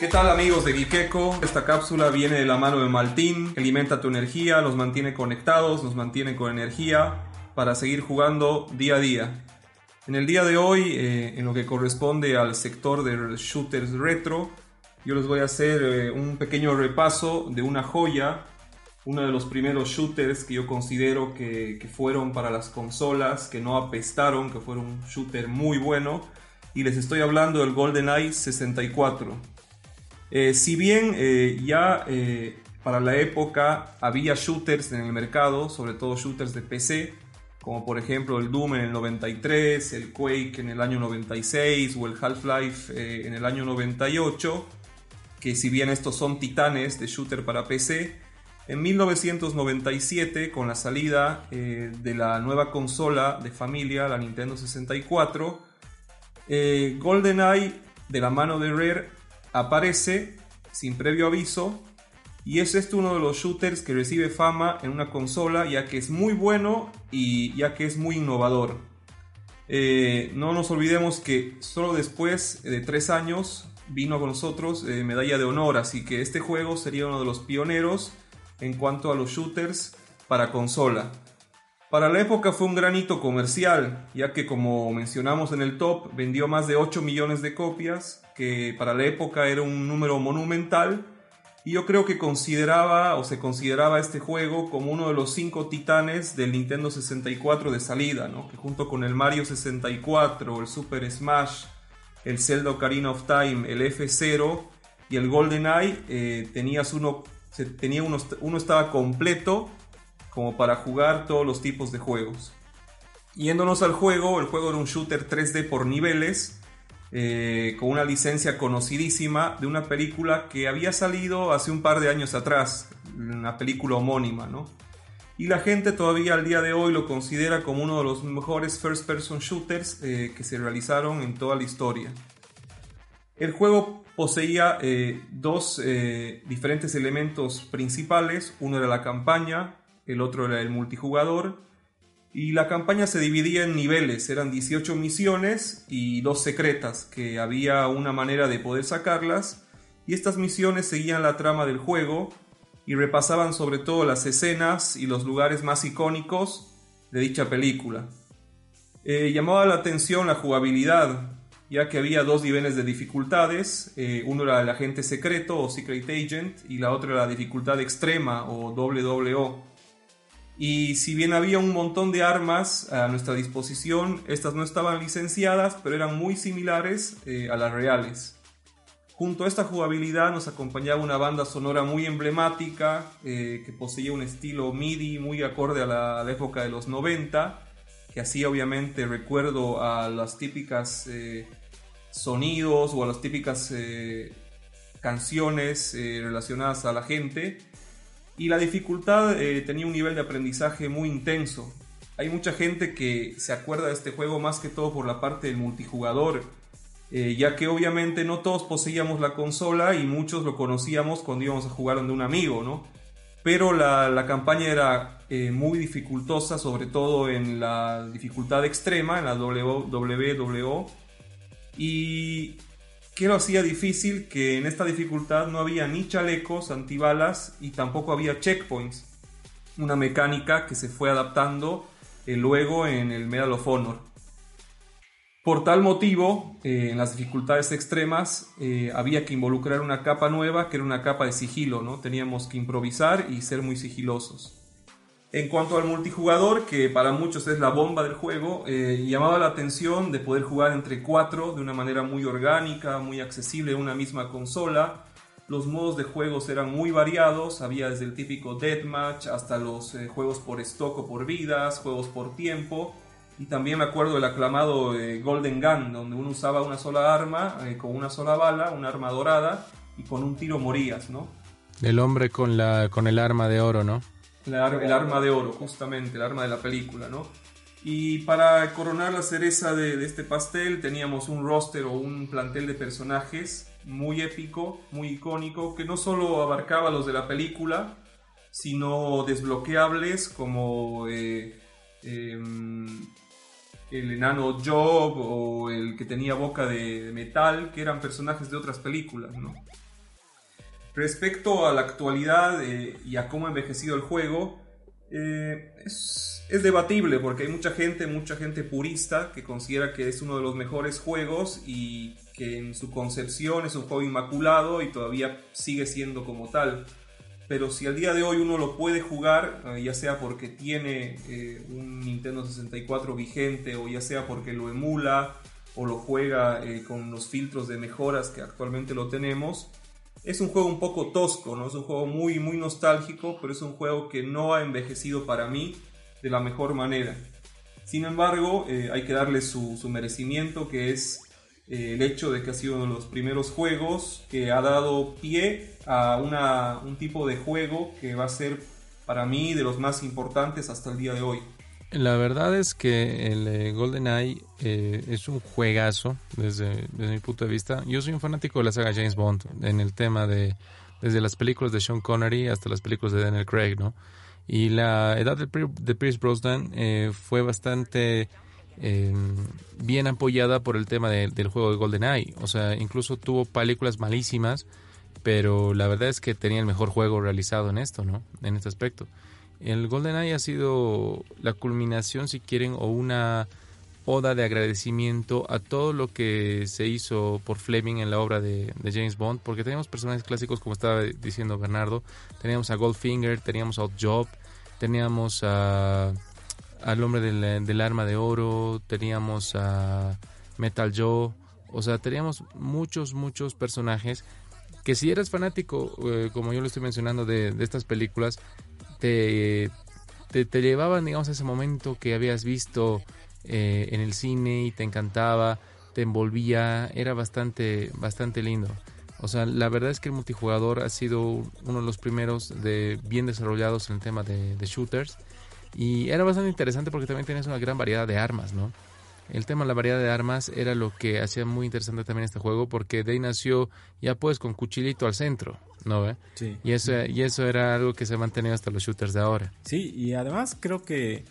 ¿Qué tal amigos de Geekeko? Esta cápsula viene de la mano de Maltín, alimenta tu energía, nos mantiene conectados, nos mantiene con energía para seguir jugando día a día. En el día de hoy, eh, en lo que corresponde al sector de shooters retro, yo les voy a hacer eh, un pequeño repaso de una joya, uno de los primeros shooters que yo considero que, que fueron para las consolas, que no apestaron, que fueron un shooter muy bueno, y les estoy hablando del GoldenEye 64. Eh, si bien eh, ya eh, para la época había shooters en el mercado, sobre todo shooters de PC, como por ejemplo el Doom en el 93, el Quake en el año 96 o el Half-Life en el año 98, que si bien estos son titanes de shooter para PC, en 1997, con la salida de la nueva consola de familia, la Nintendo 64, GoldenEye de la mano de Rare aparece sin previo aviso y es este uno de los shooters que recibe fama en una consola ya que es muy bueno y ya que es muy innovador. Eh, no nos olvidemos que solo después de tres años vino con nosotros eh, medalla de honor, así que este juego sería uno de los pioneros en cuanto a los shooters para consola. Para la época fue un gran hito comercial, ya que como mencionamos en el top, vendió más de 8 millones de copias, que para la época era un número monumental, y yo creo que consideraba o se consideraba este juego como uno de los cinco titanes del Nintendo 64 de salida, ¿no? que junto con el Mario 64, el Super Smash, el Zelda Ocarina of Time, el F0 y el GoldenEye, eh, tenías tenía uno, uno estaba completo como para jugar todos los tipos de juegos. Yéndonos al juego, el juego era un shooter 3D por niveles, eh, con una licencia conocidísima de una película que había salido hace un par de años atrás, una película homónima, ¿no? Y la gente todavía al día de hoy lo considera como uno de los mejores first person shooters eh, que se realizaron en toda la historia. El juego poseía eh, dos diferentes elementos principales, uno era la campaña, el otro era el multijugador. Y la campaña se dividía en niveles, eran 18 misiones y dos secretas, que había una manera de poder sacarlas. Y estas misiones seguían la trama del juego y repasaban sobre todo las escenas y los lugares más icónicos de dicha película. Eh, llamaba la atención la jugabilidad, ya que había dos niveles de dificultades, eh, uno era el agente secreto o secret agent y la otra era la dificultad extrema o WWO. Y si bien había un montón de armas a nuestra disposición, estas no estaban licenciadas, pero eran muy similares eh, a las reales. Junto a esta jugabilidad nos acompañaba una banda sonora muy emblemática, eh, que poseía un estilo MIDI muy acorde a la, época de los 90, que hacía obviamente recuerdo a las típicas eh, sonidos o a las típicas canciones relacionadas a la gente y la dificultad eh, tenía un nivel de aprendizaje muy intenso. Hay mucha gente que se acuerda de este juego más que todo por la parte del multijugador, eh, ya que obviamente no todos poseíamos la consola y muchos lo conocíamos cuando íbamos a jugar donde un amigo, ¿no? Pero la, campaña era eh, muy dificultosa, sobre todo en la dificultad extrema, en la WWO. Y que lo hacía difícil que en esta dificultad no había ni chalecos antibalas y tampoco había checkpoints. Una mecánica que se fue adaptando eh, luego en el Medal of Honor. Por tal motivo, eh, en las dificultades extremas eh, había que involucrar una capa nueva que era una capa de sigilo, ¿no? Teníamos que improvisar y ser muy sigilosos. En cuanto al multijugador, que para muchos es la bomba del juego, eh, llamaba la atención de poder jugar entre cuatro de una manera muy orgánica, muy accesible en una misma consola. Los modos de juegos eran muy variados, había desde el típico deathmatch hasta los eh, juegos por stock o por vidas, juegos por tiempo. Y también me acuerdo del aclamado eh, Golden Gun, donde uno usaba una sola arma, con una sola bala, una arma dorada, y con un tiro morías, ¿no? El hombre con, la, con el arma de oro, ¿no? El arma de oro, justamente, el arma de la película, ¿no? Y para coronar la cereza de, este pastel teníamos un roster o un plantel de personajes muy épico, muy icónico, que no solo abarcaba los de la película, sino desbloqueables como eh, em, el enano Job o el que tenía boca de metal, que eran personajes de otras películas, ¿no? Respecto a la actualidad eh, y a cómo ha envejecido el juego, eh, es, es, debatible porque hay mucha gente, mucha gente purista que considera que es uno de los mejores juegos y que en su concepción es un juego inmaculado y todavía sigue siendo como tal. Pero si al día de hoy uno lo puede jugar, eh, ya sea porque tiene un Nintendo 64 vigente o ya sea porque lo emula o lo juega con los filtros de mejoras que actualmente lo tenemos, es un juego un poco tosco, ¿no? Es un juego muy, muy nostálgico, pero es un juego que no ha envejecido para mí de la mejor manera. Sin embargo, eh, hay que darle su, su merecimiento, que es eh, el hecho de que ha sido uno de los primeros juegos que ha dado pie a una, un tipo de juego que va a ser para mí de los más importantes hasta el día de hoy. La verdad es que el eh, GoldenEye eh, es un juegazo desde, desde, mi punto de vista. Yo soy un fanático de la saga James Bond en el tema de desde las películas de Sean Connery hasta las películas de Daniel Craig, ¿no? Y la edad de, de Pierce Brosnan eh, fue bastante eh, bien apoyada por el tema de, del juego de GoldenEye. O sea, incluso tuvo películas malísimas, pero la verdad es que tenía el mejor juego realizado en esto, ¿no? En este aspecto. El GoldenEye ha sido la culminación, si quieren, o una oda de agradecimiento a todo lo que se hizo por Fleming en la obra de, de James Bond, porque teníamos personajes clásicos, como estaba diciendo Bernardo, teníamos a Goldfinger, teníamos a Job, teníamos a, al hombre del, del arma de oro, teníamos a Metal Joe, o sea, teníamos muchos, muchos personajes que si eras fanático, eh, como yo lo estoy mencionando, de, de estas películas, te, te, te, llevaban, digamos, a ese momento que habías visto eh, en el cine y te encantaba, te envolvía, era bastante, bastante lindo. O sea, la verdad es que el multijugador ha sido uno de los primeros de bien desarrollados en el tema de, de shooters. Y era bastante interesante porque también tenías una gran variedad de armas, ¿no? El tema de la variedad de armas era lo que hacía muy interesante también este juego porque de ahí nació ya pues con cuchillito al centro, ¿no? ¿Eh? Sí. Y eso, y eso era algo que se ha mantenido hasta los shooters de ahora. Sí, y además creo que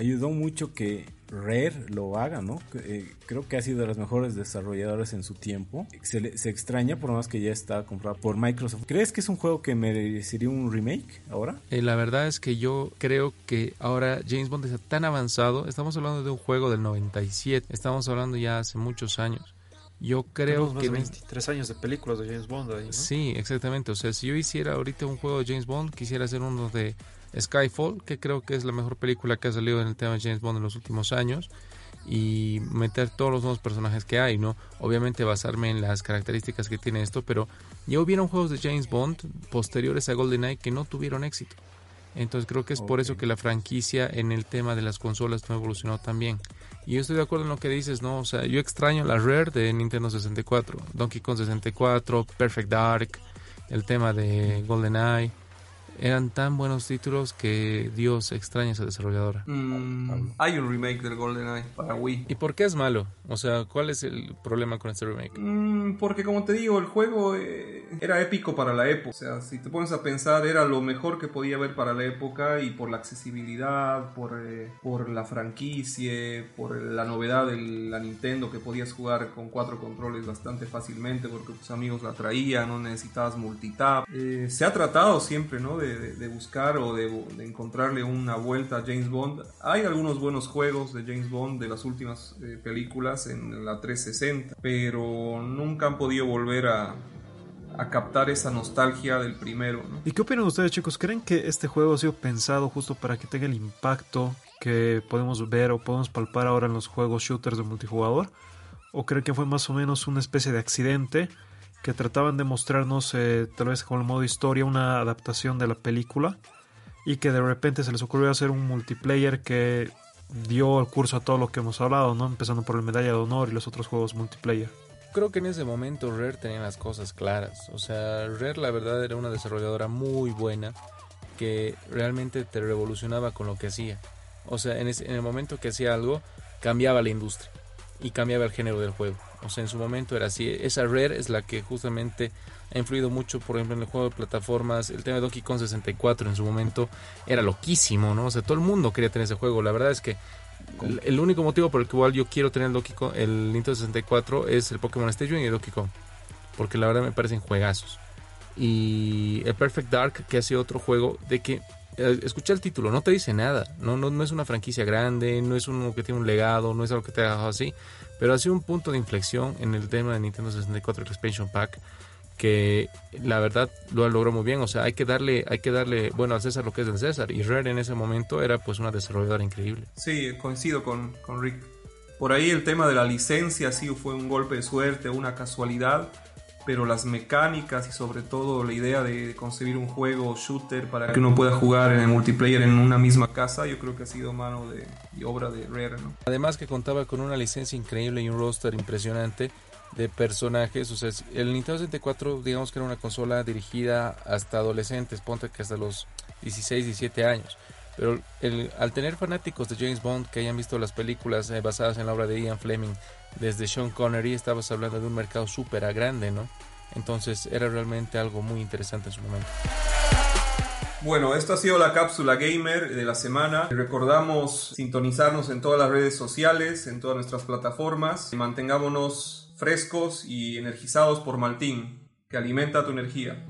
ayudó mucho que Rare lo haga, ¿no? Eh, creo que ha sido de los mejores desarrolladores en su tiempo. Se, le, se, extraña por más que ya está comprado por Microsoft. ¿Crees que es un juego que merecería un remake ahora? Eh, la verdad es que yo creo que ahora James Bond está tan avanzado. Estamos hablando de un juego del 97. Estamos hablando ya hace muchos años. Yo creo Tenemos que... Más de 23 años de películas de James Bond ahí, ¿no? Sí, exactamente. O sea, si yo hiciera ahorita un juego de James Bond, quisiera hacer uno de Skyfall, que creo que es la mejor película que ha salido en el tema de James Bond en los últimos años, y meter todos los nuevos personajes que hay, ¿no? Obviamente basarme en las características que tiene esto, pero ya hubieron juegos de James Bond posteriores a GoldenEye que no tuvieron éxito. Entonces creo que es okay. por eso que la franquicia en el tema de las consolas no evolucionó tan bien. Y yo estoy de acuerdo en lo que dices, ¿no? O sea, yo extraño la Rare de Nintendo 64, Donkey Kong 64, Perfect Dark, el tema de GoldenEye eran tan buenos títulos que Dios extraña a esa desarrolladora. Mm, hay un remake del GoldenEye para Wii. ¿Y por qué es malo? O sea, ¿cuál es el problema con este remake? Mm, porque como te digo, el juego eh, era épico para la época. O sea, si te pones a pensar, era lo mejor que podía haber para la época y por la accesibilidad, por, eh, por la franquicia, por la novedad de la Nintendo que podías jugar con cuatro controles bastante fácilmente porque tus amigos la traían, no necesitabas multitap. Eh, se ha tratado siempre, ¿no? De de, buscar o de, encontrarle una vuelta a James Bond. Hay algunos buenos juegos de James Bond de las últimas eh, películas en la 360, pero nunca han podido volver a, captar esa nostalgia del primero. ¿Y qué opinan ustedes chicos? ¿Creen que este juego ha sido pensado justo para que tenga el impacto que podemos ver o podemos palpar ahora en los juegos shooters de multijugador? ¿O creen que fue más o menos una especie de accidente? Que trataban de mostrarnos, eh, tal vez con el modo historia, una adaptación de la película y que de repente se les ocurrió hacer un multiplayer que dio el curso a todo lo que hemos hablado, ¿no? Empezando por el Medalla de Honor y los otros juegos multiplayer. Creo que en ese momento Rare tenía las cosas claras. O sea, Rare la verdad era una desarrolladora muy buena que realmente te revolucionaba con lo que hacía. O sea, en, ese, en el momento que hacía algo, cambiaba la industria y cambiaba el género del juego. O sea, en su momento era así. Esa Rare es la que justamente ha influido mucho, por ejemplo, en el juego de plataformas. El tema de Donkey Kong 64 en su momento era loquísimo, ¿no? O sea, todo el mundo quería tener ese juego. La verdad es que el, el único motivo por el cual yo quiero tener el, Donkey Kong, el Nintendo 64 es el Pokémon Stadium y el Donkey Kong. Porque la verdad me parecen juegazos. y el Perfect Dark, que hace otro juego de que escucha el título, no te dice nada, no, no, no es una franquicia grande, no es uno que tiene un legado, no es algo que te ha dejado así, pero ha sido un punto de inflexión en el tema de Nintendo 64 Expansion Pack que la verdad lo logró muy bien, o sea, hay que darle hay que darle bueno al César lo que es del César y Rare en ese momento era pues una desarrolladora increíble. Sí, coincido con, con Rick. Por ahí el tema de la licencia sí fue un golpe de suerte, una casualidad, pero las mecánicas y sobre todo la idea de concebir un juego shooter para que uno pueda jugar en el multiplayer en una misma casa, yo creo que ha sido mano de, y obra de Rare, ¿no? Además que contaba con una licencia increíble y un roster impresionante de personajes, o sea, el Nintendo 64 digamos que era una consola dirigida hasta adolescentes, ponte que hasta los 16, 17 años. Pero al tener fanáticos de James Bond que hayan visto las películas eh, basadas en la obra de Ian Fleming, desde Sean Connery, estabas hablando de un mercado súper grande, ¿no? Entonces era realmente algo muy interesante en su momento. Bueno, esto ha sido la cápsula gamer de la semana. Recordamos sintonizarnos en todas las redes sociales, en todas nuestras plataformas. Mantengámonos frescos y energizados por Maltín, que alimenta tu energía.